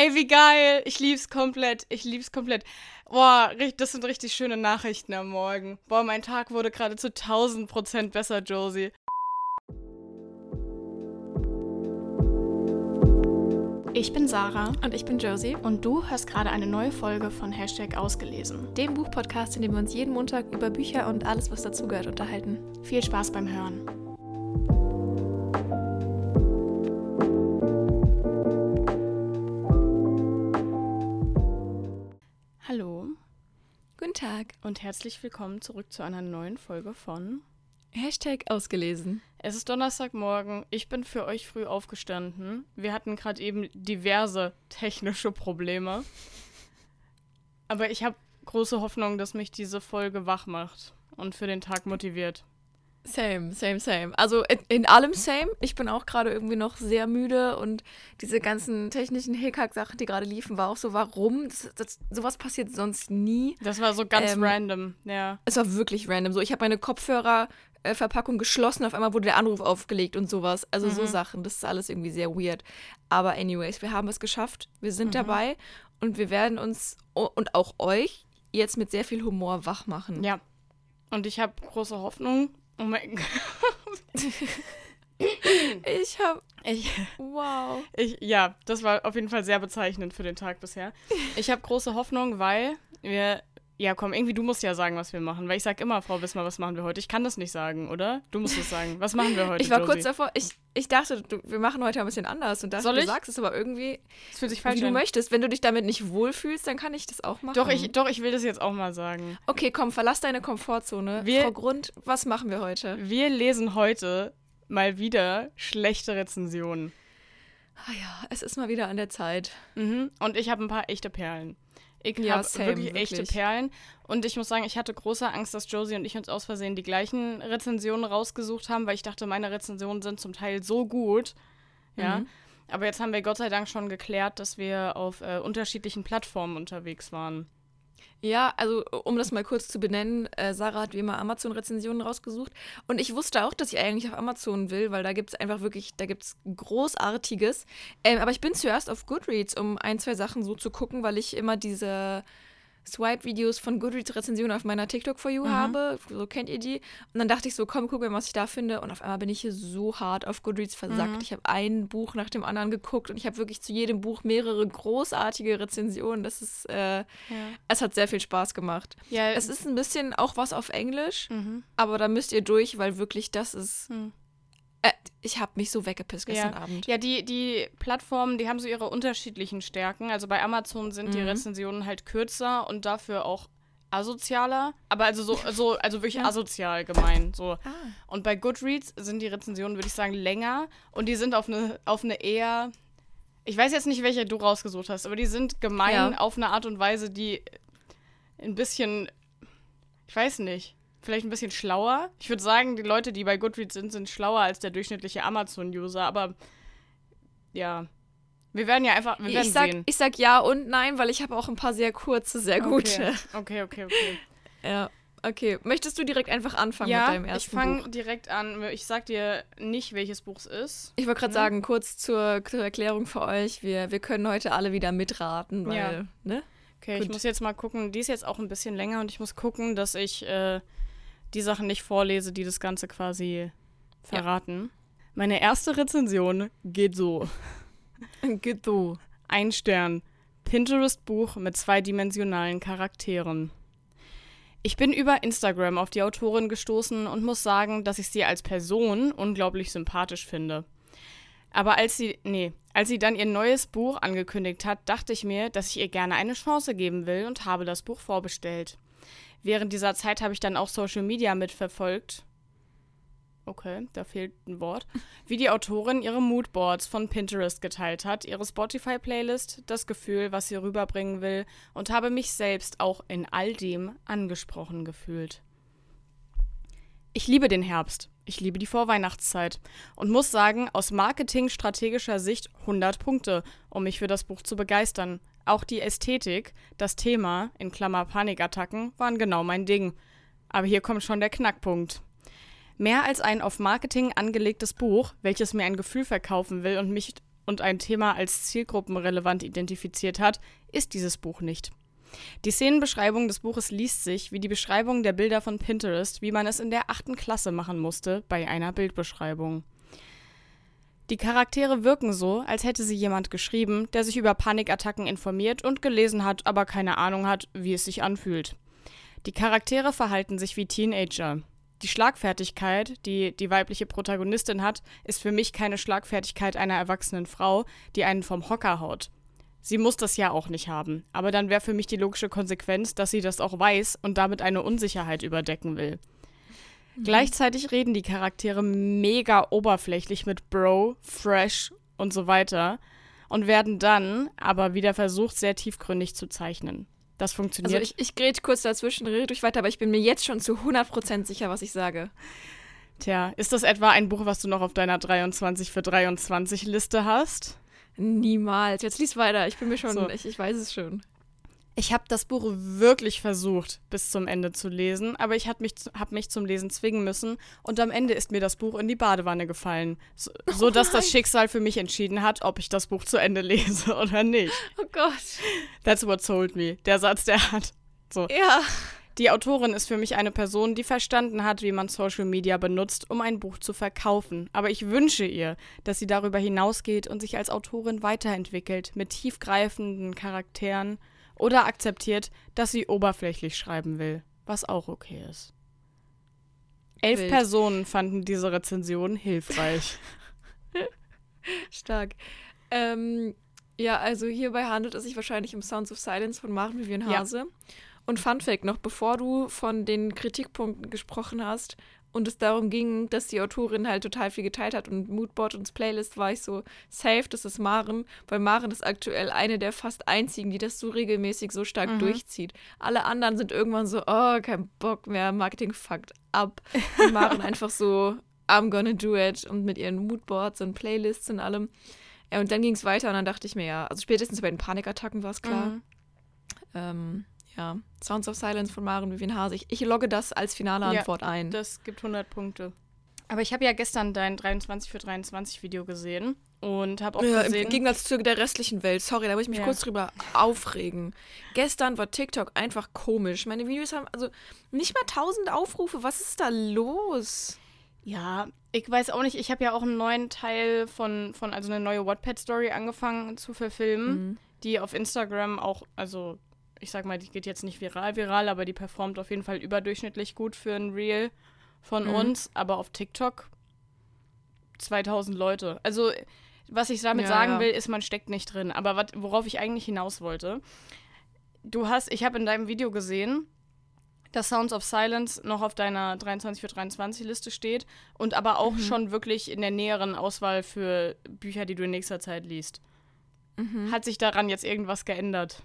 Ey, wie geil. Ich lieb's komplett. Ich lieb's komplett. Boah, das sind richtig schöne Nachrichten am Morgen. Boah, mein Tag wurde gerade zu 1000 Prozent besser, Josie. Ich bin Sarah. Und ich bin Josie. Und du hörst gerade eine neue Folge von Hashtag Ausgelesen. Dem Buchpodcast, in dem wir uns jeden Montag über Bücher und alles, was dazugehört, unterhalten. Viel Spaß beim Hören. Guten Tag. Und herzlich willkommen zurück zu einer neuen Folge von Hashtag ausgelesen. Es ist Donnerstagmorgen. Ich bin für euch früh aufgestanden. Wir hatten gerade eben diverse technische Probleme. Aber ich habe große Hoffnung, dass mich diese Folge wach macht und für den Tag motiviert. Same, same, same. Also in, in allem same. Ich bin auch gerade irgendwie noch sehr müde und diese ganzen technischen Hickhack-Sachen, die gerade liefen, war auch so, warum? Das, das, sowas passiert sonst nie. Das war so ganz ähm, random, ja. Es war wirklich random. So, ich habe meine Kopfhörerverpackung geschlossen, auf einmal wurde der Anruf aufgelegt und sowas. Also mhm. so Sachen, das ist alles irgendwie sehr weird. Aber anyways, wir haben es geschafft. Wir sind mhm. dabei und wir werden uns und auch euch jetzt mit sehr viel Humor wach machen. Ja. Und ich habe große Hoffnung, Oh mein Gott. Ich hab. Ich, wow. Ich, ja, das war auf jeden Fall sehr bezeichnend für den Tag bisher. Ich habe große Hoffnung, weil wir ja, komm, irgendwie du musst ja sagen, was wir machen, weil ich sag immer, Frau Wismar, was machen wir heute? Ich kann das nicht sagen, oder? Du musst es sagen. Was machen wir heute? Ich war Josie? kurz davor, ich, ich dachte, du, wir machen heute ein bisschen anders und dachte, Soll ich? du sagst es aber irgendwie, das fühlt sich falsch wie an. du möchtest. Wenn du dich damit nicht wohlfühlst, dann kann ich das auch machen. Doch, ich, doch, ich will das jetzt auch mal sagen. Okay, komm, verlass deine Komfortzone. Wir, Frau Grund, was machen wir heute? Wir lesen heute mal wieder schlechte Rezensionen. Ah ja, es ist mal wieder an der Zeit. Mhm. Und ich habe ein paar echte Perlen. Ich ja, habe wirklich, wirklich echte Perlen. Und ich muss sagen, ich hatte große Angst, dass Josie und ich uns aus Versehen die gleichen Rezensionen rausgesucht haben, weil ich dachte, meine Rezensionen sind zum Teil so gut. Ja. Mhm. Aber jetzt haben wir Gott sei Dank schon geklärt, dass wir auf äh, unterschiedlichen Plattformen unterwegs waren. Ja, also um das mal kurz zu benennen, äh, Sarah hat wie immer Amazon-Rezensionen rausgesucht. Und ich wusste auch, dass ich eigentlich auf Amazon will, weil da gibt es einfach wirklich, da gibt es Großartiges. Ähm, aber ich bin zuerst auf Goodreads, um ein, zwei Sachen so zu gucken, weil ich immer diese Swipe-Videos von Goodreads-Rezensionen auf meiner TikTok for You mhm. habe. So kennt ihr die. Und dann dachte ich so, komm, guck mal, was ich da finde. Und auf einmal bin ich hier so hart auf Goodreads versackt. Mhm. Ich habe ein Buch nach dem anderen geguckt und ich habe wirklich zu jedem Buch mehrere großartige Rezensionen. Das ist, äh, ja. es hat sehr viel Spaß gemacht. Ja. Es ist ein bisschen auch was auf Englisch, mhm. aber da müsst ihr durch, weil wirklich das ist. Äh, ich habe mich so weggepisst gestern ja. Abend. Ja, die, die Plattformen, die haben so ihre unterschiedlichen Stärken. Also bei Amazon sind mhm. die Rezensionen halt kürzer und dafür auch asozialer. Aber also so, so also wirklich ja. asozial gemein. So. Ah. Und bei Goodreads sind die Rezensionen, würde ich sagen, länger und die sind auf eine, auf eine eher. Ich weiß jetzt nicht, welche du rausgesucht hast, aber die sind gemein ja. auf eine Art und Weise, die ein bisschen. Ich weiß nicht vielleicht ein bisschen schlauer. Ich würde sagen, die Leute, die bei Goodreads sind, sind schlauer als der durchschnittliche Amazon-User, aber ja. Wir werden ja einfach, wir werden ich sag, sehen. Ich sag ja und nein, weil ich habe auch ein paar sehr kurze, sehr gute. Okay, okay, okay. okay. ja. Okay, möchtest du direkt einfach anfangen ja, mit deinem ersten Buch? ich fange direkt an. Ich sag dir nicht, welches Buch es ist. Ich wollte gerade ne? sagen, kurz zur, zur, Erklärung für euch, wir, wir können heute alle wieder mitraten, weil, ja. ne? Okay, Gut. ich muss jetzt mal gucken. Die ist jetzt auch ein bisschen länger und ich muss gucken, dass ich äh, die Sachen nicht vorlese, die das Ganze quasi verraten. Ja. Meine erste Rezension geht so. geht so. Ein Stern. Pinterest-Buch mit zweidimensionalen Charakteren. Ich bin über Instagram auf die Autorin gestoßen und muss sagen, dass ich sie als Person unglaublich sympathisch finde. Aber als sie, nee, als sie dann ihr neues Buch angekündigt hat, dachte ich mir, dass ich ihr gerne eine Chance geben will und habe das Buch vorbestellt. Während dieser Zeit habe ich dann auch Social Media mitverfolgt. Okay, da fehlt ein Wort. Wie die Autorin ihre Moodboards von Pinterest geteilt hat, ihre Spotify-Playlist, das Gefühl, was sie rüberbringen will und habe mich selbst auch in all dem angesprochen gefühlt. Ich liebe den Herbst. Ich liebe die Vorweihnachtszeit und muss sagen, aus marketingstrategischer Sicht 100 Punkte, um mich für das Buch zu begeistern. Auch die Ästhetik, das Thema, in Klammer Panikattacken, waren genau mein Ding. Aber hier kommt schon der Knackpunkt. Mehr als ein auf Marketing angelegtes Buch, welches mir ein Gefühl verkaufen will und mich und ein Thema als zielgruppenrelevant identifiziert hat, ist dieses Buch nicht. Die Szenenbeschreibung des Buches liest sich wie die Beschreibung der Bilder von Pinterest, wie man es in der achten Klasse machen musste bei einer Bildbeschreibung. Die Charaktere wirken so, als hätte sie jemand geschrieben, der sich über Panikattacken informiert und gelesen hat, aber keine Ahnung hat, wie es sich anfühlt. Die Charaktere verhalten sich wie Teenager. Die Schlagfertigkeit, die die weibliche Protagonistin hat, ist für mich keine Schlagfertigkeit einer erwachsenen Frau, die einen vom Hocker haut. Sie muss das ja auch nicht haben, aber dann wäre für mich die logische Konsequenz, dass sie das auch weiß und damit eine Unsicherheit überdecken will. Mhm. Gleichzeitig reden die Charaktere mega oberflächlich mit Bro, Fresh und so weiter und werden dann aber wieder versucht, sehr tiefgründig zu zeichnen. Das funktioniert. Also ich, ich gräte kurz dazwischen, rede durch weiter, aber ich bin mir jetzt schon zu 100% sicher, was ich sage. Tja, ist das etwa ein Buch, was du noch auf deiner 23 für 23 Liste hast? Niemals. Jetzt lies weiter. Ich bin mir schon, so. ich, ich weiß es schon. Ich habe das Buch wirklich versucht, bis zum Ende zu lesen, aber ich habe mich, hab mich zum Lesen zwingen müssen und am Ende ist mir das Buch in die Badewanne gefallen, so, oh dass das Schicksal für mich entschieden hat, ob ich das Buch zu Ende lese oder nicht. Oh Gott. That's what told me. Der Satz, der hat. So. Ja. Die Autorin ist für mich eine Person, die verstanden hat, wie man Social Media benutzt, um ein Buch zu verkaufen. Aber ich wünsche ihr, dass sie darüber hinausgeht und sich als Autorin weiterentwickelt, mit tiefgreifenden Charakteren oder akzeptiert, dass sie oberflächlich schreiben will, was auch okay ist. Elf Wild. Personen fanden diese Rezension hilfreich. Stark. Ähm, ja, also hierbei handelt es sich wahrscheinlich um Sounds of Silence von Maren Vivian Hase. Ja. Und Fun Fact noch, bevor du von den Kritikpunkten gesprochen hast, und es darum ging, dass die Autorin halt total viel geteilt hat und Moodboard und Playlist war ich so safe, das ist Maren, weil Maren ist aktuell eine der fast einzigen, die das so regelmäßig so stark mhm. durchzieht. Alle anderen sind irgendwann so, oh, kein Bock mehr, Marketing fuckt ab. Und Maren einfach so, I'm gonna do it und mit ihren Moodboards und Playlists und allem. Ja, und dann ging es weiter und dann dachte ich mir, ja, also spätestens bei den Panikattacken war es klar. Mhm. Ähm, ja, Sounds of Silence von Maren Vivian Hase. Ich, ich logge das als finale Antwort ja, ein. Das gibt 100 Punkte. Aber ich habe ja gestern dein 23 für 23 Video gesehen und habe auch ja, gesehen... Im Gegensatz zu der restlichen Welt. Sorry, da muss ich mich ja. kurz drüber aufregen. Gestern war TikTok einfach komisch. Meine Videos haben also nicht mal 1000 Aufrufe. Was ist da los? Ja, ich weiß auch nicht. Ich habe ja auch einen neuen Teil von, von also eine neue Wattpad-Story angefangen zu verfilmen, mhm. die auf Instagram auch, also ich sag mal, die geht jetzt nicht viral, viral, aber die performt auf jeden Fall überdurchschnittlich gut für ein Reel von mhm. uns. Aber auf TikTok 2000 Leute. Also, was ich damit ja, sagen ja. will, ist, man steckt nicht drin. Aber wat, worauf ich eigentlich hinaus wollte, du hast, ich habe in deinem Video gesehen, dass Sounds of Silence noch auf deiner 23 für 23 Liste steht und aber auch mhm. schon wirklich in der näheren Auswahl für Bücher, die du in nächster Zeit liest. Mhm. Hat sich daran jetzt irgendwas geändert?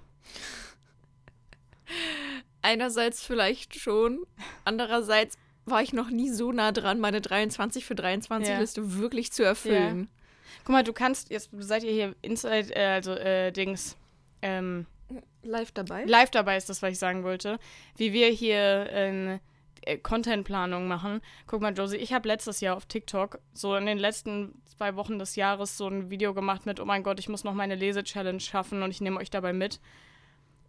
Einerseits vielleicht schon, andererseits war ich noch nie so nah dran, meine 23 für 23 ja. Liste wirklich zu erfüllen. Ja. Guck mal, du kannst, jetzt seid ihr hier Inside, äh, also äh, Dings, ähm, live dabei. Live dabei ist das, was ich sagen wollte. Wie wir hier äh, Contentplanung machen. Guck mal, Josie, ich habe letztes Jahr auf TikTok so in den letzten zwei Wochen des Jahres so ein Video gemacht mit, oh mein Gott, ich muss noch meine Lese-Challenge schaffen und ich nehme euch dabei mit.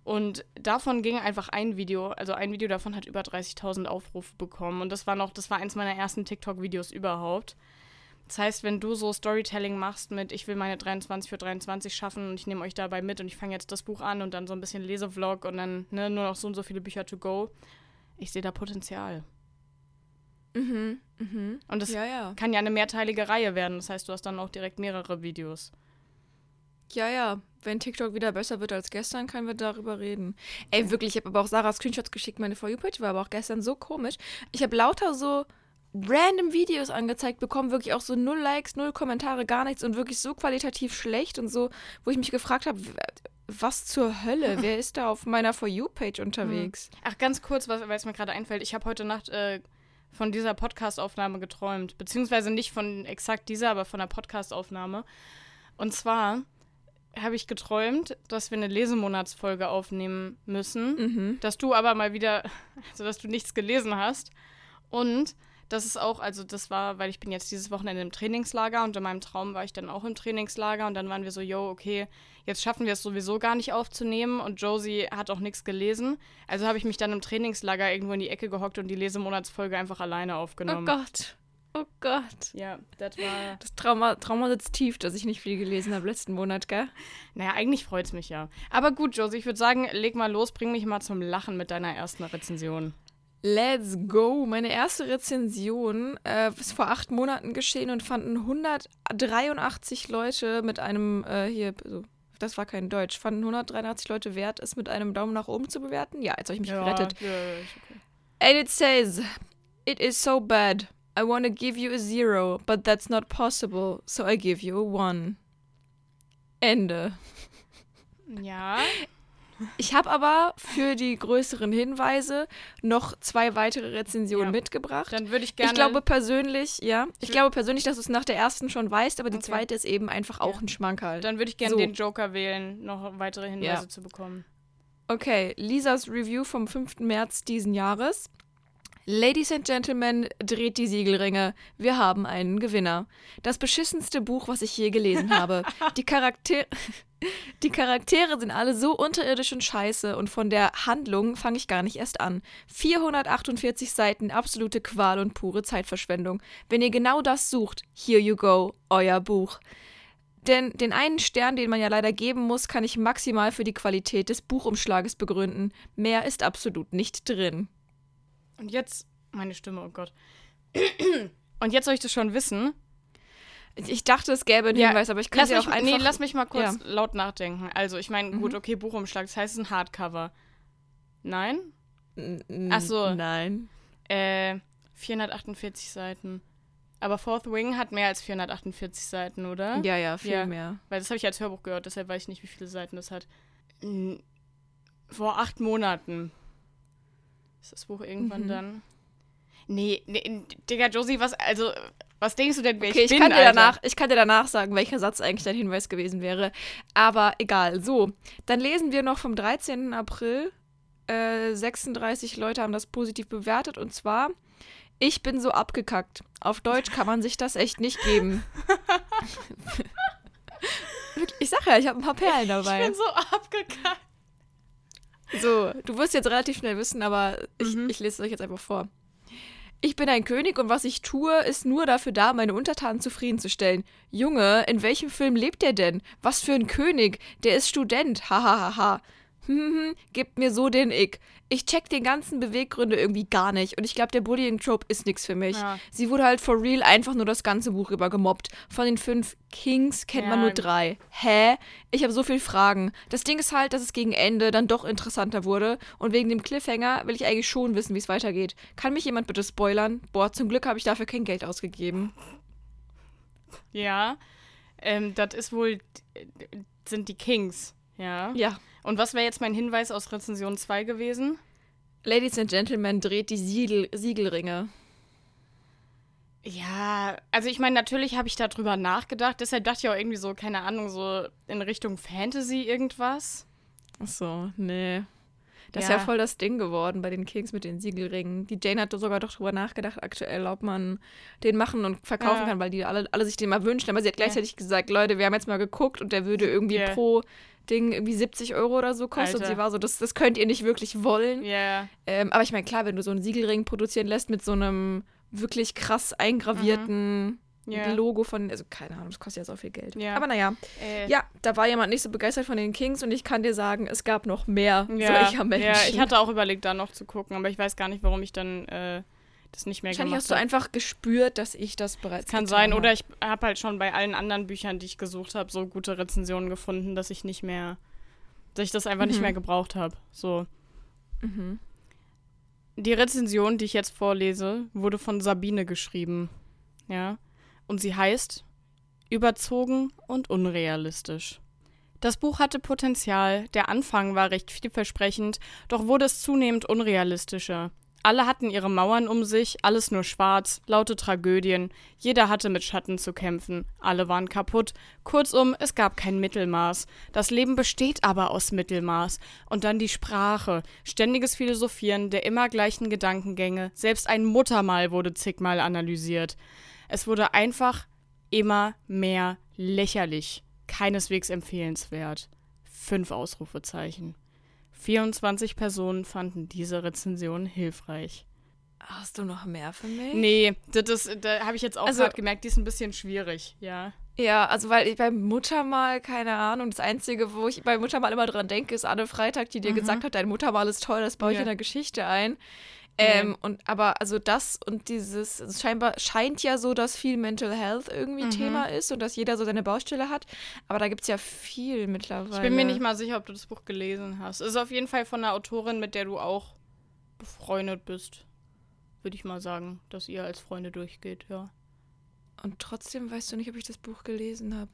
Und davon ging einfach ein Video, also ein Video davon hat über 30.000 Aufrufe bekommen. Und das war noch, das war eins meiner ersten TikTok-Videos überhaupt. Das heißt, wenn du so Storytelling machst mit, ich will meine 23 für 23 schaffen und ich nehme euch dabei mit und ich fange jetzt das Buch an und dann so ein bisschen Lesevlog und dann ne, nur noch so und so viele Bücher to go, ich sehe da Potenzial. Mhm, mhm. Und das ja, ja. kann ja eine mehrteilige Reihe werden. Das heißt, du hast dann auch direkt mehrere Videos. Ja, ja. Wenn TikTok wieder besser wird als gestern, können wir darüber reden. Ey, wirklich, ich habe aber auch Sarah Screenshots geschickt. Meine For You-Page war aber auch gestern so komisch. Ich habe lauter so random Videos angezeigt bekommen, wirklich auch so null Likes, null Kommentare, gar nichts und wirklich so qualitativ schlecht und so, wo ich mich gefragt habe, was zur Hölle? Wer ist da auf meiner For You-Page unterwegs? Ach, ganz kurz, weil es mir gerade einfällt. Ich habe heute Nacht äh, von dieser Podcast-Aufnahme geträumt. Beziehungsweise nicht von exakt dieser, aber von der Podcast-Aufnahme. Und zwar habe ich geträumt, dass wir eine Lesemonatsfolge aufnehmen müssen, mhm. dass du aber mal wieder, also dass du nichts gelesen hast und das ist auch, also das war, weil ich bin jetzt dieses Wochenende im Trainingslager und in meinem Traum war ich dann auch im Trainingslager und dann waren wir so, yo, okay, jetzt schaffen wir es sowieso gar nicht aufzunehmen und Josie hat auch nichts gelesen. Also habe ich mich dann im Trainingslager irgendwo in die Ecke gehockt und die Lesemonatsfolge einfach alleine aufgenommen. Oh Gott. Oh Gott. Ja, das war. Das Trauma, Trauma sitzt tief, dass ich nicht viel gelesen habe letzten Monat, gell? Naja, eigentlich freut es mich ja. Aber gut, Josie, ich würde sagen, leg mal los, bring mich mal zum Lachen mit deiner ersten Rezension. Let's go. Meine erste Rezension äh, ist vor acht Monaten geschehen und fanden 183 Leute mit einem, äh, hier, so, das war kein Deutsch, fanden 183 Leute wert, es mit einem Daumen nach oben zu bewerten. Ja, jetzt habe ich mich ja, gerettet. Ja, ist okay. And it says, it is so bad. I want to give you a zero, but that's not possible, so I give you a one. Ende. Ja. Ich habe aber für die größeren Hinweise noch zwei weitere Rezensionen Ja. mitgebracht. Dann würde ich gerne. ich glaube persönlich, ja, ich glaube persönlich, dass du es nach der ersten schon weißt, aber die Okay. zweite ist eben einfach auch Ja. ein Schmankerl. dann würde ich gerne So. den Joker wählen, noch weitere Hinweise Ja. zu bekommen. Okay, Lisas Review vom 5. März diesen Jahres. Ladies and Gentlemen, dreht die Siegelringe. Wir haben einen Gewinner. Das beschissenste Buch, was ich je gelesen habe. Die, Charakter die Charaktere sind alle so unterirdisch und scheiße und von der Handlung fange ich gar nicht erst an. 448 Seiten, absolute Qual und pure Zeitverschwendung. Wenn ihr genau das sucht, here you go, euer Buch. Denn den einen Stern, den man ja leider geben muss, kann ich maximal für die Qualität des Buchumschlages begründen. Mehr ist absolut nicht drin. Und jetzt. Meine Stimme, oh Gott. Und jetzt soll ich das schon wissen. Ich dachte, es gäbe einen Ja, Hinweis, aber ich könnte mich, auch einfach... nee, lass mich mal kurz Ja. laut nachdenken. Also, ich meine, gut, Mhm. okay, Buchumschlag, das heißt, es ist ein Hardcover. Nein? N- Ach so. Nein. Äh, 448 Seiten. Aber Fourth Wing hat mehr als 448 Seiten, oder? Ja, ja, viel Ja. mehr. Weil das habe ich als Hörbuch gehört, deshalb weiß ich nicht, wie viele Seiten das hat. Vor acht Monaten. Ist das Buch irgendwann Mhm. dann? Nee, nee, Digga, Josie, was, also, was denkst du denn, wer Okay, ich ich, bin, kann dir Alter? danach, ich kann dir danach sagen, welcher Satz eigentlich dein Hinweis gewesen wäre. Aber egal. So, dann lesen wir noch vom 13. April. Äh, 36 Leute haben das positiv bewertet und zwar, ich bin so abgekackt. Auf Deutsch kann man sich das echt nicht geben. ich sag ja, ich habe ein paar Perlen dabei. Ich bin so abgekackt. So, du wirst jetzt relativ schnell wissen, aber ich, Mhm. ich lese es euch jetzt einfach vor. Ich bin ein König und was ich tue, ist nur dafür da, meine Untertanen zufriedenzustellen. Junge, in welchem Film lebt der denn? Was für ein König? Der ist Student. Hahaha. Hm, gibt mir so den Ick. Ich check den ganzen Beweggründe irgendwie gar nicht und ich glaube, der Bullying-Trope ist nix für mich. Ja. Sie wurde halt for real einfach nur das ganze Buch über gemobbt. Von den fünf Kings kennt man Ja. nur drei. Hä? Ich habe so viele Fragen. Das Ding ist halt, dass es gegen Ende dann doch interessanter wurde und wegen dem Cliffhanger will ich eigentlich schon wissen, wie es weitergeht. Kann mich jemand bitte spoilern? Boah, zum Glück habe ich dafür kein Geld ausgegeben. Ja. Ähm, das ist wohl, sind die Kings. Ja. Ja. Und was wäre jetzt mein Hinweis aus Rezension 2 gewesen? Ladies and Gentlemen, dreht die Siegel Siegelringe. Ja, also ich meine, natürlich habe ich darüber nachgedacht. Deshalb dachte ich auch irgendwie so, keine Ahnung, so in Richtung Fantasy irgendwas. Ach so, nee. Das ist Ja. ja voll das Ding geworden bei den Kings mit den Siegelringen. Die Jane hat sogar doch drüber nachgedacht, aktuell, ob man den machen und verkaufen Ja. kann, weil die alle, alle sich den mal wünschen. Aber sie hat gleichzeitig gesagt, Leute, wir haben jetzt mal geguckt und der würde irgendwie Ja. pro Ding irgendwie 70 Euro oder so kosten. Und Alter. sie war so, das, das könnt ihr nicht wirklich wollen. Ja. Ähm, aber ich meine, klar, wenn du so einen Siegelring produzieren lässt mit so einem wirklich krass eingravierten Ja. Logo von, also keine Ahnung, das kostet ja so viel Geld. Ja. Aber naja, Äh, ja, da war jemand nicht so begeistert von den Kings und ich kann dir sagen, es gab noch mehr ja, solcher Menschen. ja, ich hatte auch überlegt, da noch zu gucken, aber ich weiß gar nicht, warum ich dann äh, das nicht mehr Wahrscheinlich gemacht hast du habe. einfach gespürt, dass ich das bereits Kann getan sein, habe. oder ich habe halt schon bei allen anderen Büchern, die ich gesucht habe, so gute Rezensionen gefunden, dass ich nicht mehr, dass ich das einfach nicht Mhm. mehr gebraucht habe. So. Mhm. Die Rezension, die ich jetzt vorlese, wurde von Sabine geschrieben. Ja. Und sie heißt Überzogen und unrealistisch. Das Buch hatte Potenzial, der Anfang war recht vielversprechend, doch wurde es zunehmend unrealistischer. Alle hatten ihre Mauern um sich, alles nur schwarz, laute Tragödien, jeder hatte mit Schatten zu kämpfen, alle waren kaputt, kurzum, es gab kein Mittelmaß. Das Leben besteht aber aus Mittelmaß. Und dann die Sprache, ständiges Philosophieren der immer gleichen Gedankengänge, selbst ein Muttermal wurde zigmal analysiert. Es wurde einfach immer mehr lächerlich, keineswegs empfehlenswert. Fünf Ausrufezeichen. 24 Personen fanden diese Rezension hilfreich. Hast du noch mehr für mich? Nee, das, ist, da habe ich jetzt auch Also- gerade gemerkt, die ist ein bisschen schwierig, ja. Ja, also weil ich beim Muttermal, keine Ahnung, das Einzige, wo ich beim Muttermal immer dran denke, ist Anne Freitag, die dir gesagt hat, dein Muttermal ist toll, das baue ich Mhm. Ja. in der Geschichte ein. Ähm, und aber also das und dieses, es scheinbar scheint ja so, dass viel Mental Health irgendwie Mhm. Thema ist und dass jeder so seine Baustelle hat. Aber da gibt es ja viel mittlerweile. Ich bin mir nicht mal sicher, ob du das Buch gelesen hast. Es ist auf jeden Fall von einer Autorin, mit der du auch befreundet bist. Würde ich mal sagen, dass ihr als Freunde durchgeht, ja. Und trotzdem weißt du nicht, ob ich das Buch gelesen habe.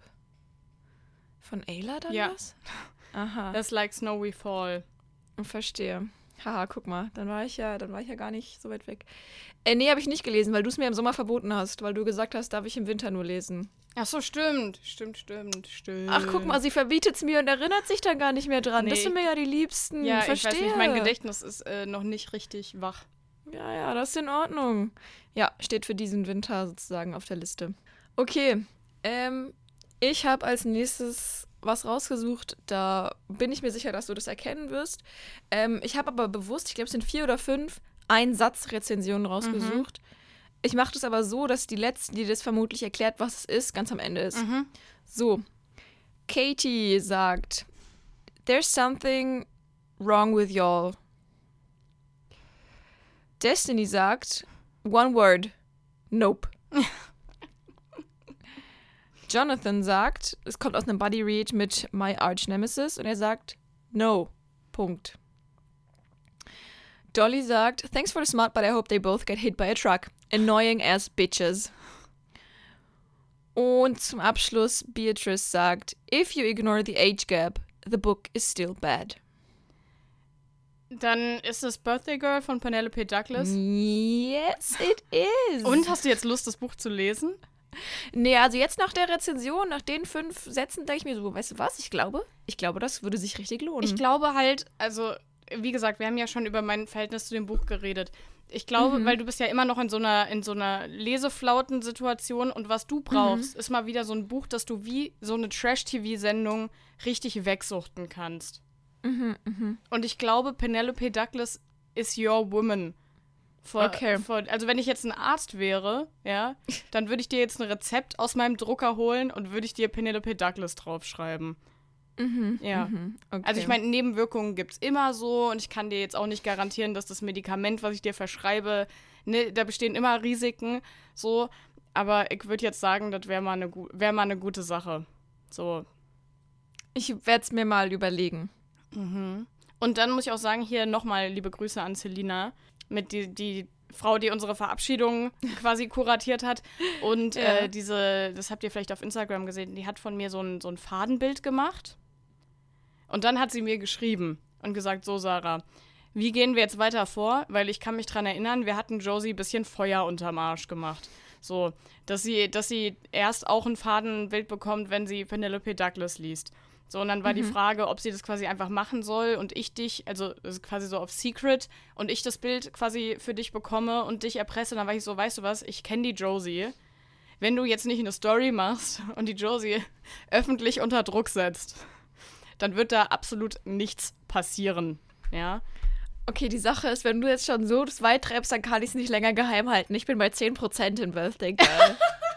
Von Ayla dann Ja. was? Aha. That's like Snow We Fall. Verstehe. Haha, guck mal, dann war ich ja, dann war ich ja gar nicht so weit weg. Äh, nee, habe ich nicht gelesen, weil du es mir im Sommer verboten hast, weil du gesagt hast, darf ich im Winter nur lesen. Ach so, stimmt. Stimmt, stimmt, stimmt. Ach, guck mal, sie verbietet es mir und erinnert sich dann gar nicht mehr dran. Das Nee. sind mir ja die Liebsten. Ja, Verstehe. ich weiß nicht, mein Gedächtnis ist äh, noch nicht richtig wach. Ja, ja, das ist in Ordnung. Ja, steht für diesen Winter sozusagen auf der Liste. Okay, ähm, ich habe als nächstes was rausgesucht. Da bin ich mir sicher, dass du das erkennen wirst. Ähm, ich habe aber bewusst, ich glaube, es sind vier oder fünf Ein-Satz-Rezensionen rausgesucht. Ich mache das aber so, dass die letzten, die das vermutlich erklärt, was es ist, ganz am Ende ist. Mhm. So, Katie sagt, There's something wrong with y'all. Destiny sagt, One word, nope. Jonathan sagt, es kommt aus einem Buddy Read mit My Arch Nemesis und er sagt, no, Punkt. Dolly sagt, thanks for the smart, but I hope they both get hit by a truck. Annoying as bitches. Und zum Abschluss, Beatrice sagt, if you ignore the age gap, the book is still bad. Dann ist es Birthday Girl von Penelope Douglas. Yes, it is. Und hast du jetzt Lust, das Buch zu lesen? Nee, also jetzt nach der Rezension, nach den fünf Sätzen, denke ich mir so, weißt du was? Ich glaube, ich glaube, das würde sich richtig lohnen. Ich glaube halt, also, wie gesagt, wir haben ja schon über mein Verhältnis zu dem Buch geredet. Ich glaube, weil du bist ja immer noch in so einer, in so einer Leseflauten-Situation und was du brauchst, ist mal wieder so ein Buch, das du wie so eine Trash-TV-Sendung richtig wegsuchten kannst. Und ich glaube, Penelope Douglas is your woman. For, Okay. for, also wenn ich jetzt ein Arzt wäre, ja, dann würde ich dir jetzt ein Rezept aus meinem Drucker holen und würde ich dir Penelope Douglas draufschreiben. Ja. Mhm, okay. Also ich meine, Nebenwirkungen gibt es immer so und ich kann dir jetzt auch nicht garantieren, dass das Medikament, was ich dir verschreibe, ne, da bestehen immer Risiken, so. Aber ich würde jetzt sagen, das wäre mal, eine wär mal eine gute Sache. So. ich werde es mir mal überlegen. Und dann muss ich auch sagen, hier nochmal liebe Grüße an Celina, mit die, die Frau, die unsere Verabschiedung quasi kuratiert hat. Und Ja. äh, diese, das habt ihr vielleicht auf Instagram gesehen, die hat von mir so ein, so ein Fadenbild gemacht. Und dann hat sie mir geschrieben und gesagt, so Sarah, wie gehen wir jetzt weiter vor? Weil ich kann mich dran erinnern, wir hatten Josie ein bisschen Feuer unterm Arsch gemacht. So, dass sie, dass sie erst auch ein Fadenbild bekommt, wenn sie Penelope Douglas liest. So, und dann war die Frage, ob sie das quasi einfach machen soll und ich dich, also quasi so auf Secret und ich das Bild quasi für dich bekomme und dich erpresse. Dann war ich so, weißt du was, ich kenne die Josie. Wenn du jetzt nicht eine Story machst und die Josie öffentlich unter Druck setzt, dann wird da absolut nichts passieren. Ja. Okay, die Sache ist, wenn du jetzt schon so weit treibst, dann kann ich es nicht länger geheim halten. Ich bin bei 10% in Birthday Girl.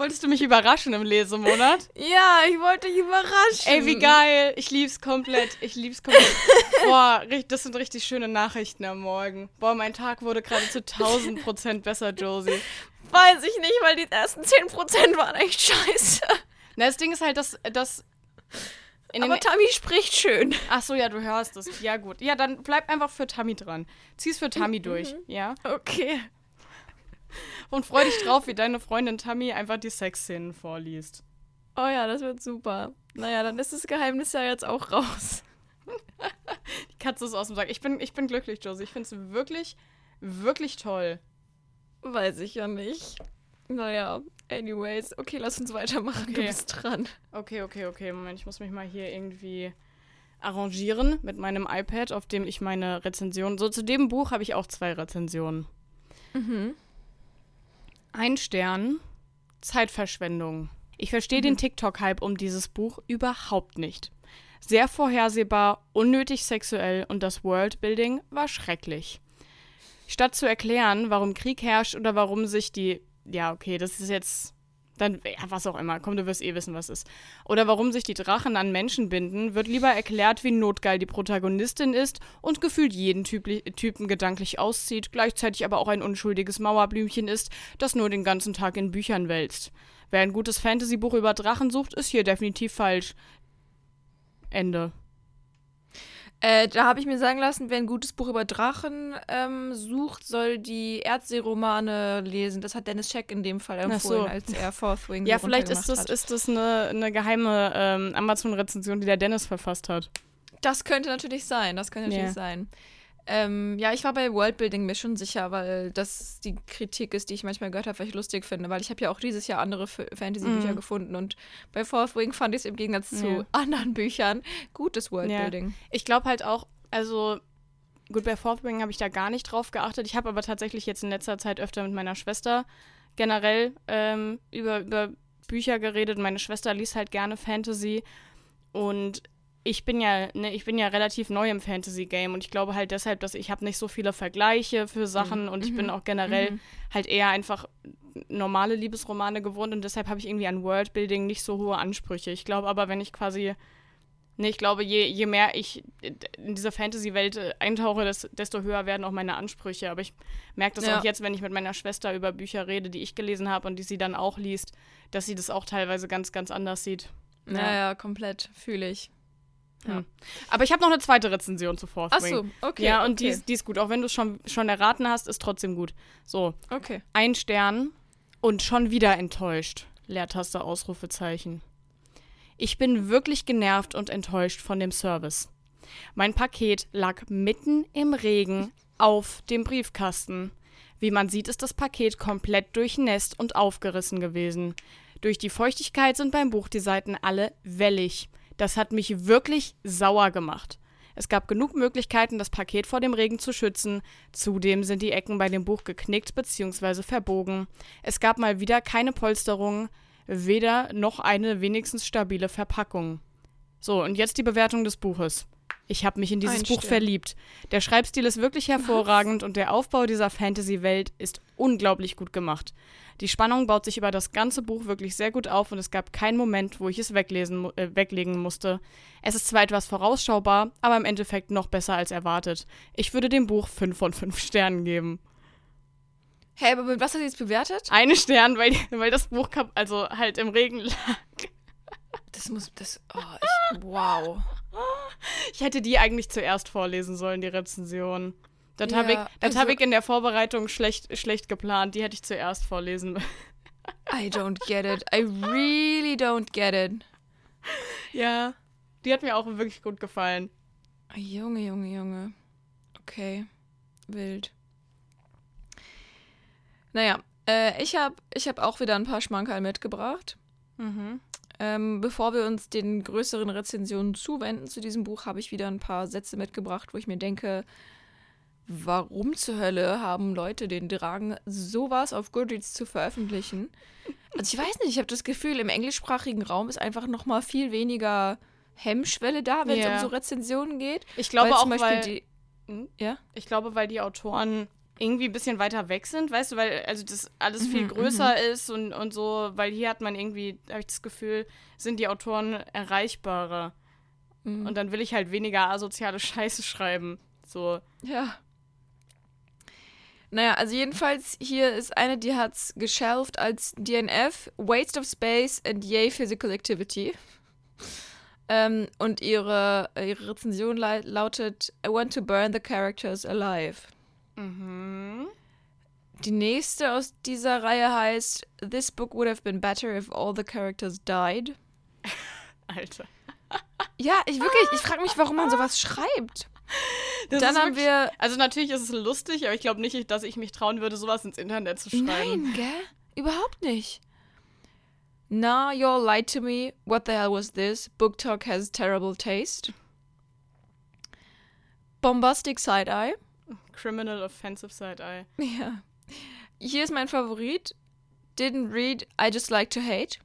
Wolltest du mich überraschen im Lesemonat? ja, ich wollte dich überraschen. Ey, wie geil. Ich lieb's komplett. Ich lieb's komplett. Boah, das sind richtig schöne Nachrichten am Morgen. Boah, mein Tag wurde gerade zu 1000 Prozent besser, Josie. Weiß ich nicht, weil die ersten 10% waren echt scheiße. Na, das Ding ist halt, dass, dass Aber Tammy spricht schön. Ach so, ja, du hörst es. Ja, gut. Ja, dann bleib einfach für Tammy dran. Zieh's für Tammy durch, ja? Okay. Und freu dich drauf, wie deine Freundin Tammy einfach die Sexszenen vorliest. Oh ja, das wird super. Naja, dann ist das Geheimnis ja jetzt auch raus. Katze ist aus dem Sack. Ich bin, ich bin glücklich, Josie. Ich finde es wirklich, wirklich toll. Weiß ich ja nicht. Naja, anyways. Okay, lass uns weitermachen. Du Okay. bist dran. Okay, okay, okay. Moment, ich muss mich mal hier irgendwie arrangieren mit meinem iPad, auf dem ich meine Rezension. So, zu dem Buch habe ich auch zwei Rezensionen. Mhm. Ein Stern, Zeitverschwendung. Ich verstehe den TikTok-Hype um dieses Buch überhaupt nicht. Sehr vorhersehbar, unnötig sexuell und das Worldbuilding war schrecklich. Statt zu erklären, warum Krieg herrscht oder warum sich die. Ja, okay, das ist jetzt. Dann, ja, was auch immer. Komm, du wirst eh wissen, was ist. Oder warum sich die Drachen an Menschen binden, wird lieber erklärt, wie notgeil die Protagonistin ist und gefühlt jeden Typli Typen gedanklich auszieht, gleichzeitig aber auch ein unschuldiges Mauerblümchen ist, das nur den ganzen Tag in Büchern wälzt. Wer ein gutes Fantasy-Buch über Drachen sucht, ist hier definitiv falsch. Ende. Äh, da habe ich mir sagen lassen, wer ein gutes Buch über Drachen ähm, sucht, soll die Erdsee-Romane lesen. Das hat Dennis Scheck in dem Fall Ach so. empfohlen, als er Fourth Wing Ja, vielleicht ist das, hat. ist das eine, eine geheime ähm, Amazon-Rezension, die der Dennis verfasst hat. Das könnte natürlich sein, das könnte natürlich Ja. sein. Ähm, ja, ich war bei Worldbuilding mir schon sicher, weil das die Kritik ist, die ich manchmal gehört habe, weil ich lustig finde. Weil ich habe ja auch dieses Jahr andere Fantasy-Bücher Mhm. gefunden und bei Fourth Wing fand ich es im Gegensatz Ja. zu anderen Büchern gutes Worldbuilding. Ich glaube halt auch, also gut, bei Fourth Wing habe ich da gar nicht drauf geachtet. Ich habe aber tatsächlich jetzt in letzter Zeit öfter mit meiner Schwester generell ähm, über, über Bücher geredet. Meine Schwester liest halt gerne Fantasy und ich bin ja, ne, ich bin ja relativ neu im Fantasy-Game und ich glaube halt deshalb, dass ich habe nicht so viele Vergleiche für Sachen und ich bin Mhm. auch generell Mhm. halt eher einfach normale Liebesromane gewohnt und deshalb habe ich irgendwie an Worldbuilding nicht so hohe Ansprüche. Ich glaube aber, wenn ich quasi, ne, ich glaube, je, je mehr ich in diese Fantasy-Welt äh, eintauche, des, desto höher werden auch meine Ansprüche. Aber ich merke das Ja. auch jetzt, wenn ich mit meiner Schwester über Bücher rede, die ich gelesen habe und die sie dann auch liest, dass sie das auch teilweise ganz, ganz anders sieht. Ja, ja, komplett, fühle ich. Hm. Aber ich habe noch eine zweite Rezension zu Fourth Ach so, okay. ja, und okay. die, ist, die ist gut. Auch wenn du es schon, schon erraten hast, ist trotzdem gut. So, Okay. ein Stern und schon wieder enttäuscht. Leertaste Ausrufezeichen. Ich bin wirklich genervt und enttäuscht von dem Service. Mein Paket lag mitten im Regen auf dem Briefkasten. Wie man sieht, ist das Paket komplett durchnässt und aufgerissen gewesen. Durch die Feuchtigkeit sind beim Buch die Seiten alle wellig. Das hat mich wirklich sauer gemacht. Es gab genug Möglichkeiten, das Paket vor dem Regen zu schützen. Zudem sind die Ecken bei dem Buch geknickt bzw. verbogen. Es gab mal wieder keine Polsterung, weder noch eine wenigstens stabile Verpackung. So, und jetzt die Bewertung des Buches. Ich habe mich in dieses Buch verliebt. Der Schreibstil ist wirklich hervorragend und der Aufbau dieser Fantasy-Welt ist unglaublich gut gemacht. Die Spannung baut sich über das ganze Buch wirklich sehr gut auf und es gab keinen Moment, wo ich es weglesen, äh, weglegen musste. Es ist zwar etwas vorausschaubar, aber im Endeffekt noch besser als erwartet. Ich würde dem Buch 5 von 5 Sternen geben. Hey, aber mit was hat sie jetzt bewertet? Eine Stern, weil, weil das Buch also halt im Regen lag. Das muss, das, oh, ich, wow. Ich hätte die eigentlich zuerst vorlesen sollen, die Rezension. Das habe ich, Ja, das also- hab ich in der Vorbereitung schlecht, schlecht geplant. Die hätte ich zuerst vorlesen. I don't get it. I really don't get it. Ja. Die hat mir auch wirklich gut gefallen. Junge, Junge, Junge. Okay. Wild. Naja, äh, ich habe ich hab auch wieder ein paar Schmankerl mitgebracht. Mhm. Ähm, bevor wir uns den größeren Rezensionen zuwenden zu diesem Buch, habe ich wieder ein paar Sätze mitgebracht, wo ich mir denke, warum zur Hölle haben Leute den Drang, sowas auf Goodreads zu veröffentlichen? Also ich weiß nicht, ich habe das Gefühl, im englischsprachigen Raum ist einfach noch mal viel weniger Hemmschwelle da, wenn es Ja. um so Rezensionen geht. Ich glaube weil auch, Beispiel weil, die. Hm? Ja? ich glaube, weil die Autoren irgendwie ein bisschen weiter weg sind, weißt du, weil also das alles viel Mhm, größer ist und, und so, weil hier hat man irgendwie, habe ich das Gefühl, sind die Autoren erreichbarer. Mhm. Und dann will ich halt weniger asoziale Scheiße schreiben. So. Ja. Naja, also jedenfalls hier ist eine, die hat's geshelved als DNF, Waste of Space and Yay Physical Activity. ähm, und ihre, ihre Rezension lautet I want to burn the characters alive. Mhm. Die nächste aus dieser Reihe heißt This book would have been better if all the characters died. Alter. Ja, ich wirklich, ich frage mich, warum man sowas schreibt. Das Dann haben wirklich- wir. Also natürlich ist es lustig, aber ich glaube nicht, dass ich mich trauen würde, sowas ins Internet zu schreiben. Nein, gell? Überhaupt nicht. Nah, you all lied to me. What the hell was this? Book talk has terrible taste. Bombastic side-eye. Criminal Offensive Side Eye. Ja. Hier ist mein Favorit. Didn't read, I just like to hate.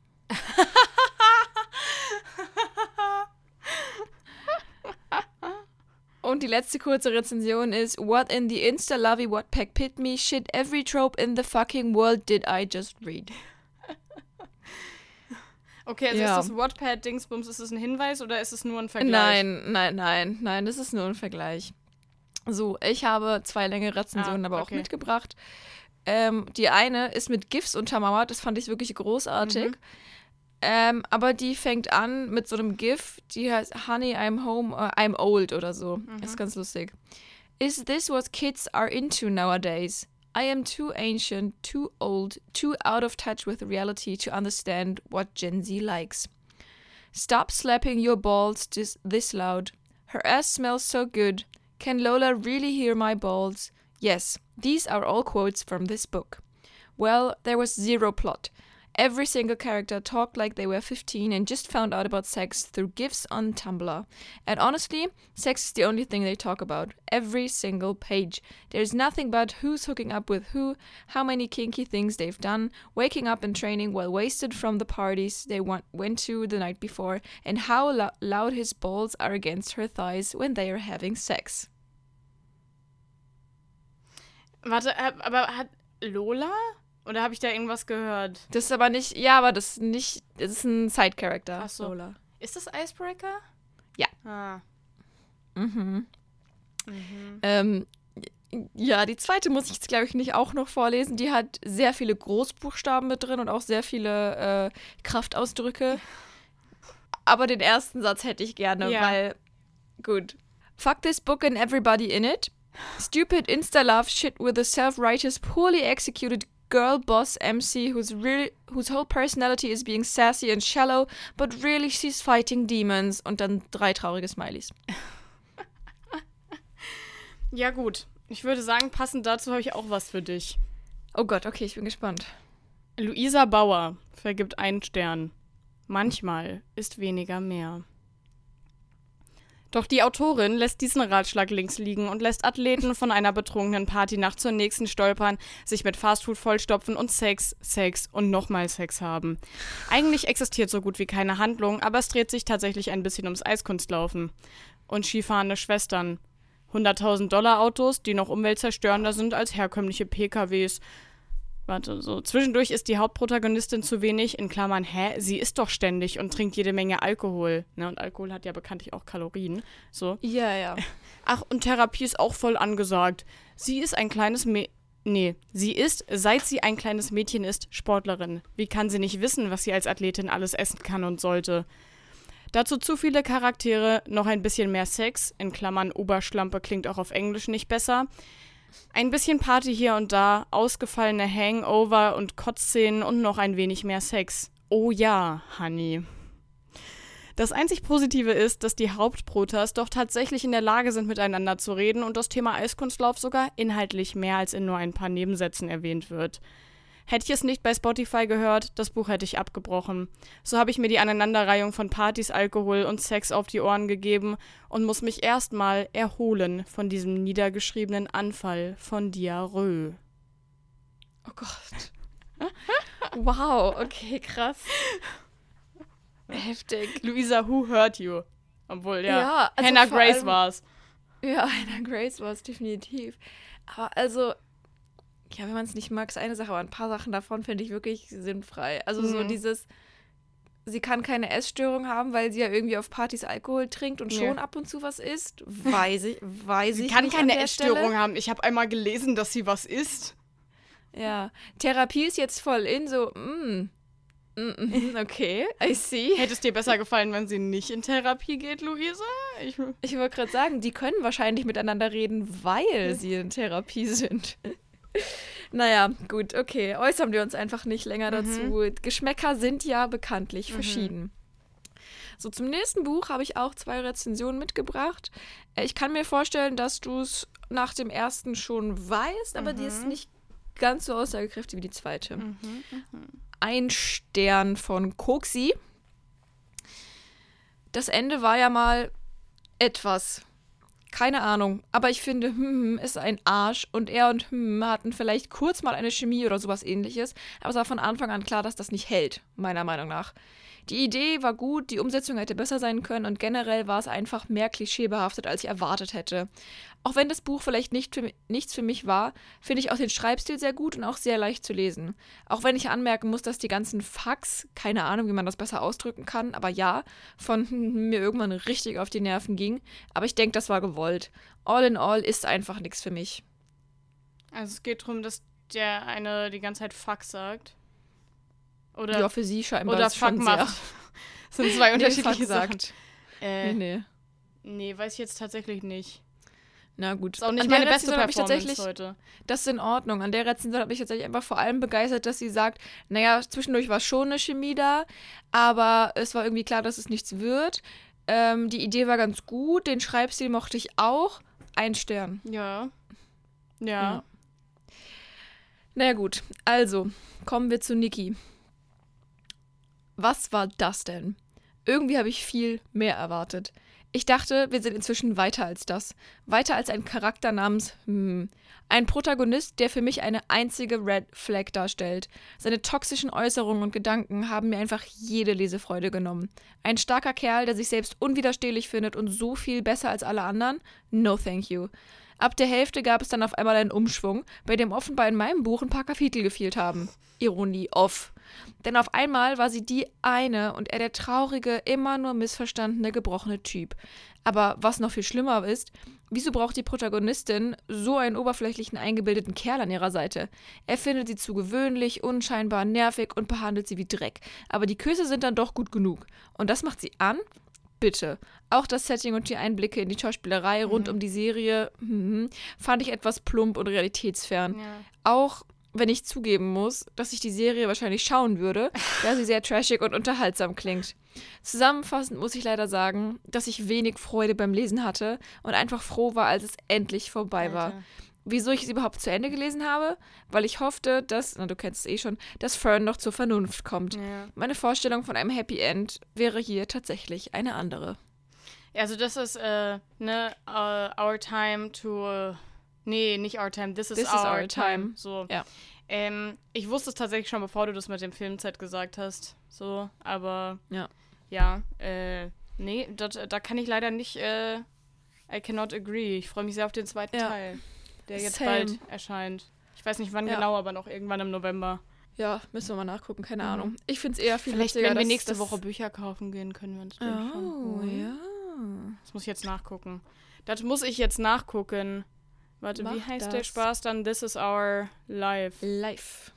Und die letzte kurze Rezension ist What in the insta-lovey what pack pit me shit every trope in the fucking world did I just read. Okay, also Ja. ist das Wattpad-Dingsbums, ist es ein Hinweis oder ist es nur ein Vergleich? Nein, nein, nein, nein, das ist nur ein Vergleich. So, ich habe zwei längere Rezensionen Ah, aber auch okay. mitgebracht. Ähm, die eine ist mit GIFs untermauert, das fand ich wirklich großartig. Mhm. Ähm, aber die fängt an mit so einem GIF, die heißt Honey, I'm home, äh, I'm old oder so. Mhm. Ist ganz lustig. Is this what kids are into nowadays? I am too ancient, too old, too out of touch with reality to understand what Gen Z likes. Stop slapping your balls this, this loud. Her ass smells so good. Can Lola really hear my balls? Yes, these are all quotes from this book. Well, there was zero plot. Every single character talked like they were 15 and just found out about sex through GIFs on Tumblr. And honestly, sex is the only thing they talk about. Every single page. There's nothing but who's hooking up with who, how many kinky things they've done, waking up and training while wasted from the parties they went to the night before, and how lo- loud his balls are against her thighs when they are having sex. Warte, äh, aber hat Lola? Oder habe ich da irgendwas gehört? Das ist aber nicht, ja, aber das ist nicht, das ist ein Side-Character. Ach so. Lola. Ist das Icebreaker? Ja. Ah. Mhm. Mhm. Ähm, ja, die zweite muss ich jetzt, glaube ich, nicht auch noch vorlesen. Die hat sehr viele Großbuchstaben mit drin und auch sehr viele äh, Kraftausdrücke. Aber den ersten Satz hätte ich gerne, Ja. weil, gut. Fuck this book and everybody in it. Stupid insta-love shit with a self-righteous, poorly executed girl boss MC whose real, whose whole personality is being sassy and shallow, but really she's fighting demons. Und dann drei traurige Smileys. Ja, gut. Ich würde sagen, passend dazu habe ich auch was für dich. Oh Gott, okay, ich bin gespannt. Luisa Bauer vergibt einen Stern. Manchmal ist weniger mehr. Doch die Autorin lässt diesen Ratschlag links liegen und lässt Athleten von einer betrunkenen Partynacht zur nächsten stolpern, sich mit Fastfood vollstopfen und Sex, Sex und nochmal Sex haben. Eigentlich existiert so gut wie keine Handlung, aber es dreht sich tatsächlich ein bisschen ums Eiskunstlaufen. Und skifahrende Schwestern. 100.000 Dollar Autos, die noch umweltzerstörender sind als herkömmliche PKWs. Warte, so zwischendurch ist die Hauptprotagonistin zu wenig, in Klammern, hä, sie ist doch ständig und trinkt jede Menge Alkohol. Ne, und Alkohol hat ja bekanntlich auch Kalorien. So. Ja, ja. Ach, und Therapie ist auch voll angesagt. Sie ist ein kleines Mädchen. Nee, sie ist, seit sie ein kleines Mädchen ist, Sportlerin. Wie kann sie nicht wissen, was sie als Athletin alles essen kann und sollte? Dazu zu viele Charaktere, noch ein bisschen mehr Sex, in Klammern Oberschlampe klingt auch auf Englisch nicht besser. Ein bisschen Party hier und da, ausgefallene Hangover und Kotzszenen und noch ein wenig mehr Sex. Oh ja, Honey. Das einzig Positive ist, dass die Hauptprotas doch tatsächlich in der Lage sind, miteinander zu reden und das Thema Eiskunstlauf sogar inhaltlich mehr als in nur ein paar Nebensätzen erwähnt wird. Hätte ich es nicht bei Spotify gehört, das Buch hätte ich abgebrochen. So habe ich mir die Aneinanderreihung von Partys, Alkohol und Sex auf die Ohren gegeben und muss mich erstmal erholen von diesem niedergeschriebenen Anfall von Diarrhoe. Oh Gott. wow, okay, krass. Heftig. Luisa, who hurt you? Obwohl, ja, Ja, also Hannah Grace war's. Ja, Hannah Grace war es definitiv. Aber also, ja, wenn man es nicht mag, ist eine Sache, aber ein paar Sachen davon finde ich wirklich sinnfrei. Also so Mhm. dieses, sie kann keine Essstörung haben, weil sie ja irgendwie auf Partys Alkohol trinkt und schon ab und zu was isst. Weiß ich, weiß Sie ich kann nicht an keine der Essstörung Stelle. haben. Ich habe einmal gelesen, dass sie was isst. Ja, Therapie ist jetzt voll in, so, mm, mm, mm, okay, I see. Hätte es dir besser gefallen, wenn sie nicht in Therapie geht, Luisa? Ich, Ich wollte gerade sagen, die können wahrscheinlich miteinander reden, weil sie in Therapie sind. Naja, gut, okay. Äußern wir uns einfach nicht länger dazu. Geschmäcker sind ja bekanntlich verschieden. So, zum nächsten Buch habe ich auch zwei Rezensionen mitgebracht. Äh, Ich kann mir vorstellen, dass du es nach dem ersten schon weißt, aber die ist nicht ganz so aussagekräftig wie die zweite. Mhm. Ein Stern von Koksi. Das Ende war ja mal etwas. Keine Ahnung. Aber ich finde, hm, ist ein Arsch. Und er und hm hatten vielleicht kurz mal eine Chemie oder sowas ähnliches. Aber es war von Anfang an klar, dass das nicht hält, meiner Meinung nach. Die Idee war gut, die Umsetzung hätte besser sein können und generell war es einfach mehr klischeebehaftet, als ich erwartet hätte. Auch wenn das Buch vielleicht nicht für, nichts für mich war, finde ich auch den Schreibstil sehr gut und auch sehr leicht zu lesen. Auch wenn ich anmerken muss, dass die ganzen Fax, keine Ahnung, wie man das besser ausdrücken kann, aber ja, von mir irgendwann richtig auf die Nerven ging. Aber ich denke, das war gewollt. All in all ist einfach nichts für mich. Also es geht darum, dass der eine die ganze Zeit Fuck sagt. Oder, ja, für sie scheinbar oder Fuck macht. Das sind zwei Nee, unterschiedliche Fuck Sachen. Äh, Nee, nee. nee, weiß ich jetzt tatsächlich nicht. Na gut. Ist auch nicht An meine beste habe ich Performance tatsächlich heute. Das ist in Ordnung. An der Rezension habe ich tatsächlich einfach vor allem begeistert, dass sie sagt, naja, zwischendurch war schon eine Chemie da, aber es war irgendwie klar, dass es nichts wird. Ähm, die Idee war ganz gut, den Schreibstil mochte ich auch. Ein Stern. Ja. Ja. Ja. Naja gut, also kommen wir zu Niki. Was war das denn? Irgendwie habe ich viel mehr erwartet. Ich dachte, wir sind inzwischen weiter als das. Weiter als ein Charakter namens hm. Ein Protagonist, der für mich eine einzige Red Flag darstellt. Seine toxischen Äußerungen und Gedanken haben mir einfach jede Lesefreude genommen. Ein starker Kerl, der sich selbst unwiderstehlich findet und so viel besser als alle anderen? No thank you. Ab der Hälfte gab es dann auf einmal einen Umschwung, bei dem offenbar in meinem Buch ein paar Kapitel gefehlt haben. Ironie off. Denn auf einmal war sie die eine und er der traurige, immer nur missverstandene, gebrochene Typ. Aber was noch viel schlimmer ist, wieso braucht die Protagonistin so einen oberflächlichen, eingebildeten Kerl an ihrer Seite? Er findet sie zu gewöhnlich, unscheinbar, nervig und behandelt sie wie Dreck. Aber die Küsse sind dann doch gut genug. Und das macht sie an? Bitte. Auch das Setting und die Einblicke in die Schauspielerei rund um die Serie mhm, fand ich etwas plump und realitätsfern. Ja. Auch wenn ich zugeben muss, dass ich die Serie wahrscheinlich schauen würde, da sie sehr trashig und unterhaltsam klingt. Zusammenfassend muss ich leider sagen, dass ich wenig Freude beim Lesen hatte und einfach froh war, als es endlich vorbei war. Alter. Wieso ich es überhaupt zu Ende gelesen habe? Weil ich hoffte, dass, na du kennst es eh schon, dass Fern noch zur Vernunft kommt. Ja. Meine Vorstellung von einem Happy End wäre hier tatsächlich eine andere. Also das ist, äh, ne, uh, our time to, nee, nicht our time, this is, This is our, our time. time. So. Ja. Ähm, ich wusste es tatsächlich schon, bevor du das mit dem Filmzeit gesagt hast. So, aber Ja. ja, äh, nee, dat, da kann ich leider nicht, äh, I cannot agree. Ich freue mich sehr auf den zweiten Ja. Teil, der jetzt Same. bald erscheint. Ich weiß nicht wann Ja. genau, aber noch irgendwann im November. Ja, müssen wir mal nachgucken, keine Mhm. Ahnung. Ich finde es eher viel Vielleicht, witziger, wenn wir nächste Woche Bücher kaufen gehen, können wir uns den schon Oh, holen. ja. Das muss ich jetzt nachgucken. Das muss ich jetzt nachgucken. Warte, wie Mach heißt der. Spaß dann? This is our life. Live.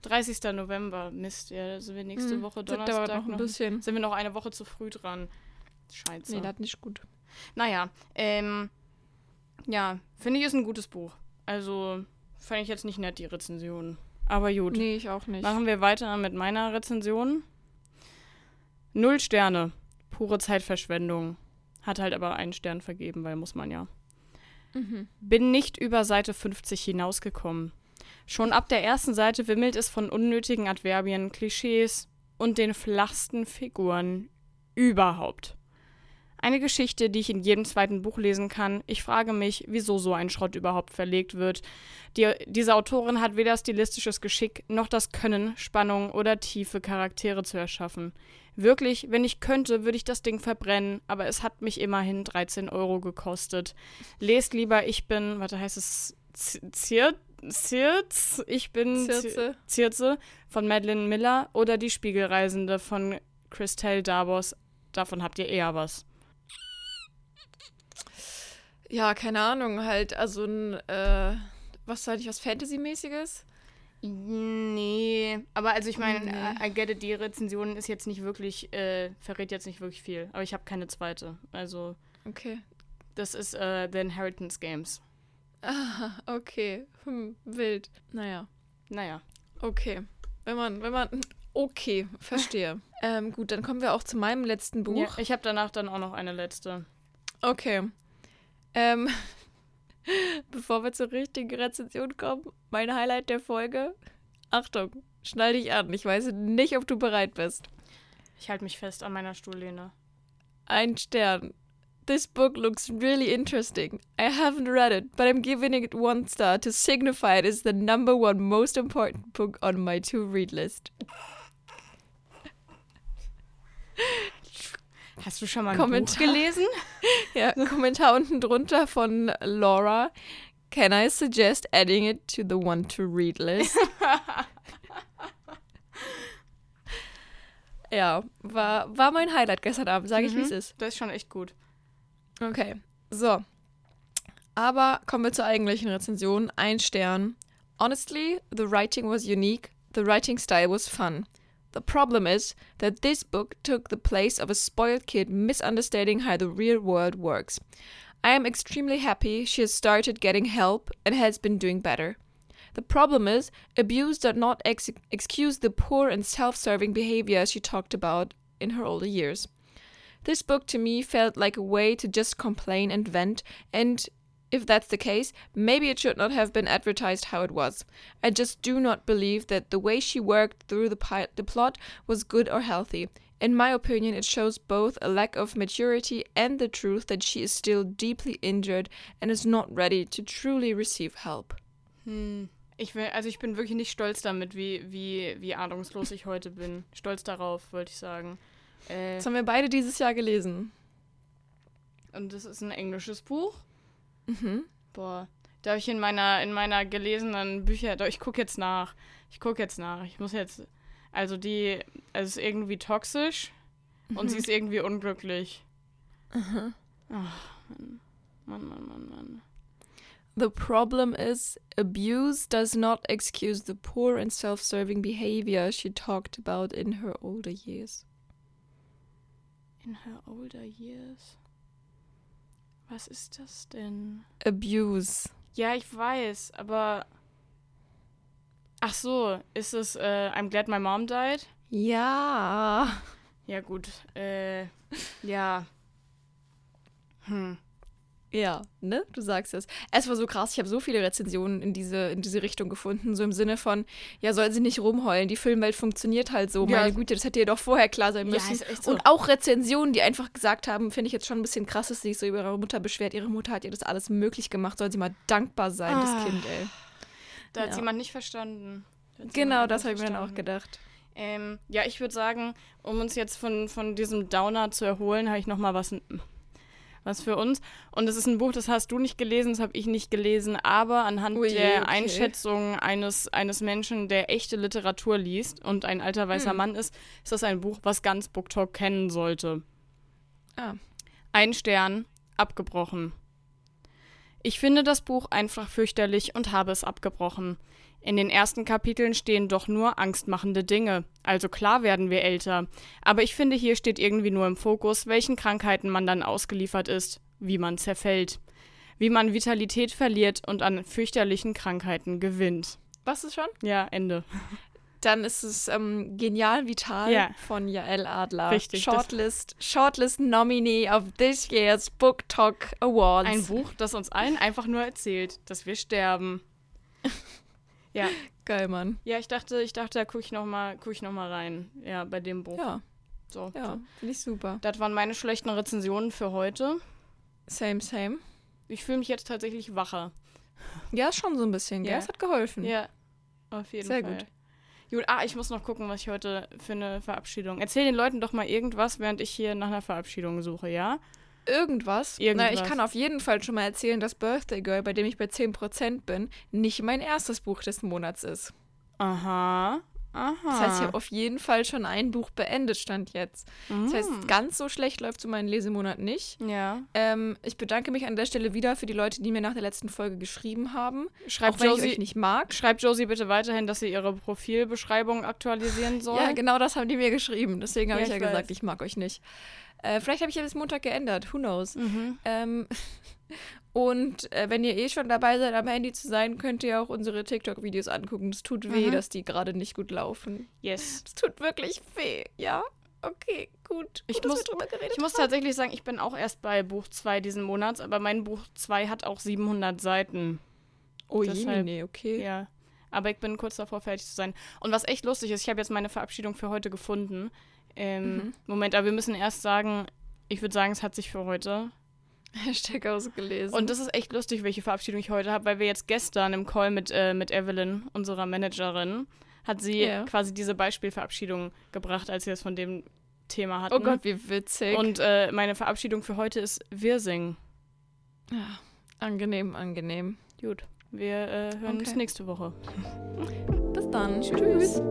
30. November. Mist, ja, da sind wir nächste Hm, Woche das dauert Donnerstag noch ein bisschen. Sind wir noch eine Woche zu früh dran. Scheiße. Nee, das ist nicht gut. naja, ähm, ja, finde ich ist ein gutes Buch. Also, fand ich jetzt nicht nett, die Rezension. Aber gut. Nee, ich auch nicht. Machen wir weiter mit meiner Rezension. Null Sterne. Pure Zeitverschwendung. Hat halt aber einen Stern vergeben, weil muss man ja. Mhm. Bin nicht über Seite 50 hinausgekommen. Schon ab der ersten Seite wimmelt es von unnötigen Adverbien, Klischees und den flachsten Figuren überhaupt. Eine Geschichte, die ich in jedem zweiten Buch lesen kann. Ich frage mich, wieso so ein Schrott überhaupt verlegt wird. Die, diese Autorin hat weder stilistisches Geschick noch das Können, Spannung oder tiefe Charaktere zu erschaffen. Wirklich, wenn ich könnte, würde ich das Ding verbrennen, aber es hat mich immerhin 13 Euro gekostet. Lest lieber Ich bin, warte, heißt es Z- Zier, Zirz? Ich bin Zi- Zirze. Zirze von Madeline Miller oder Die Spiegelreisende von Christelle Davos. Davon habt ihr eher was. Ja, keine Ahnung, halt, also ein, äh, was sag ich, was Fantasy-mäßiges? Nee, aber also ich meine, Nee. I get it, die Rezension ist jetzt nicht wirklich, äh, verrät jetzt nicht wirklich viel. Aber ich habe keine zweite. Also, Okay. das ist äh, The Inheritance Games. Ah, okay. Hm, wild. Naja, Naja. okay. Wenn man, wenn man. Okay, verstehe. ähm, gut, dann kommen wir auch zu meinem letzten Buch. Ja, ich habe danach dann auch noch eine letzte. Okay. Ähm, bevor wir zur richtigen Rezension kommen, mein Highlight der Folge. Achtung, schnall dich an. Ich weiß nicht, ob du bereit bist. Ich halte mich fest an meiner Stuhllehne. Ein Stern. This book looks really interesting. I haven't read it, but I'm giving it one star to signify it is the number one most important book on my to-read list. Hast du schon mal ein Kommentar. Buch gelesen? Ja, Kommentar unten drunter von Laura. Can I suggest adding it to the one to read list? ja, war, war mein Highlight gestern Abend, sage ich, wie es ist. Das ist schon echt gut. Okay, so. Aber kommen wir zur eigentlichen Rezension. Ein Stern. Honestly, the writing was unique. The writing style was fun. The problem is that this book took the place of a spoiled kid misunderstanding how the real world works. I am extremely happy she has started getting help and has been doing better. The problem is, abuse does not ex- excuse the poor and self serving behavior she talked about in her older years. This book to me felt like a way to just complain and vent, and if that's the case, maybe it should not have been advertised how it was. I just do not believe that the way she worked through the, the plot was good or healthy. In my opinion, it shows both a lack of maturity and the truth that she is still deeply injured and is not ready to truly receive help. Hm. Ich will, also ich bin wirklich nicht stolz damit, wie, wie, wie ahnungslos ich heute bin. Stolz darauf, wollte ich sagen. Äh, Das haben wir beide dieses Jahr gelesen. und das ist ein englisches Buch. Mhm. Boah, da habe ich in meiner, in meiner gelesenen Bücher, ich gucke jetzt nach. Ich gucke jetzt nach. Ich muss jetzt, also die, also ist irgendwie toxisch und sie ist irgendwie unglücklich. Mhm. Ach, Mann. Mann, Mann, Mann, Mann. The problem is, abuse does not excuse the poor and self serving behavior she talked about in her older years. In her older years. Was ist das denn? Abuse. Ja, ich weiß, aber. Ach so, ist es äh, I'm glad my mom died? Ja. Ja, gut. Äh, ja. Hm. Ja, ne? Du sagst es. Es war so krass, ich habe so viele Rezensionen in diese, in diese Richtung gefunden, so im Sinne von, ja, soll sie nicht rumheulen, die Filmwelt funktioniert halt so. Ja. Meine Güte, das hätte ihr doch vorher klar sein Ja, müssen. echt so. Und auch Rezensionen, die einfach gesagt haben, finde ich jetzt schon ein bisschen krass, dass sie sich so über ihre Mutter beschwert. Ihre Mutter hat ihr das alles möglich gemacht, soll sie mal dankbar sein, Ah. das Kind, ey. Da hat Ja. jemand nicht verstanden. Da Genau, das habe ich mir dann auch gedacht. Ähm, ja, ich würde sagen, um uns jetzt von, von diesem Downer zu erholen, habe ich noch mal was, was für uns. Und es ist ein Buch, das hast du nicht gelesen, das habe ich nicht gelesen, aber anhand Ui, der okay. Einschätzung eines, eines Menschen, der echte Literatur liest und ein alter weißer Hm. Mann ist, ist das ein Buch, was ganz BookTok kennen sollte. Ah. Ein Stern, abgebrochen. Ich finde das Buch einfach fürchterlich und habe es abgebrochen. In den ersten Kapiteln stehen doch nur angstmachende Dinge. Also klar werden wir älter. Aber ich finde, hier steht irgendwie nur im Fokus, welchen Krankheiten man dann ausgeliefert ist, wie man zerfällt, wie man Vitalität verliert und an fürchterlichen Krankheiten gewinnt. Was ist schon? Ja, Ende. Dann ist es ähm, Genial Vital Ja. von Jael Adler. Richtig, Shortlist, Shortlist Nominee of this year's Book Talk Awards. Ein Buch, das uns allen einfach nur erzählt, dass wir sterben. Ja, Geil, Mann. ja, ich dachte, ich dachte, da gucke ich noch mal, guck ich noch mal rein. Ja, bei dem Buch. Ja, So. ja, finde ich super. Das waren meine schlechten Rezensionen für heute. Same, same. Ich fühle mich jetzt tatsächlich wacher. Ja, schon so ein bisschen, gell? Ja. Es hat geholfen. Ja, auf jeden Sehr Fall. gut. Gut, ah, ich muss noch gucken, was ich heute für eine Verabschiedung. Erzähl den Leuten doch mal irgendwas, während ich hier nach einer Verabschiedung suche, ja? Irgendwas. Irgendwas. Na, ich kann auf jeden Fall schon mal erzählen, dass Birthday Girl, bei dem ich bei 10% bin, nicht mein erstes Buch des Monats ist. Aha. Aha. Das heißt, ich habe auf jeden Fall schon ein Buch beendet, stand jetzt. Das Mm. heißt, ganz so schlecht läuft so mein Lesemonat nicht. ja. Ähm, ich bedanke mich an der Stelle wieder für die Leute, die mir nach der letzten Folge geschrieben haben. Schreibt auch wenn ich Josie, euch nicht mag. schreibt Josie bitte weiterhin, dass sie ihre Profilbeschreibung aktualisieren soll. Ja, genau das haben die mir geschrieben. Deswegen habe Ja, ich ja ich gesagt, weiß. ich mag euch nicht. Äh, vielleicht habe ich ja bis Montag geändert. Who knows? Mhm. Ähm, und äh, wenn ihr eh schon dabei seid, am Handy zu sein, könnt ihr auch unsere TikTok-Videos angucken. Es tut weh, Mhm. dass die gerade nicht gut laufen. Yes. Es tut wirklich weh, ja? Okay, gut. Ich gut, muss- wir drüber geredet Ich muss tatsächlich sagen, ich bin auch erst bei Buch 2 diesen Monats, aber mein Buch 2 hat auch 700 Seiten. Oh je, nee, okay. Ja. Aber ich bin kurz davor, fertig zu sein. Und was echt lustig ist, ich habe jetzt meine Verabschiedung für heute gefunden. Ähm, Mhm. Moment, aber wir müssen erst sagen, ich würde sagen, es hat sich für heute. Hashtag ausgelesen. Und das ist echt lustig, welche Verabschiedung ich heute habe, weil wir jetzt gestern im Call mit, äh, mit Evelyn, unserer Managerin, hat sie Ja. quasi diese Beispielverabschiedung gebracht, als wir es von dem Thema hatten. oh Gott, wie witzig. Und äh, meine Verabschiedung für heute ist Wir singen. ja, angenehm, angenehm. Gut, wir äh, hören uns Okay. nächste Woche. Bis dann. Tschüss. Tschüss.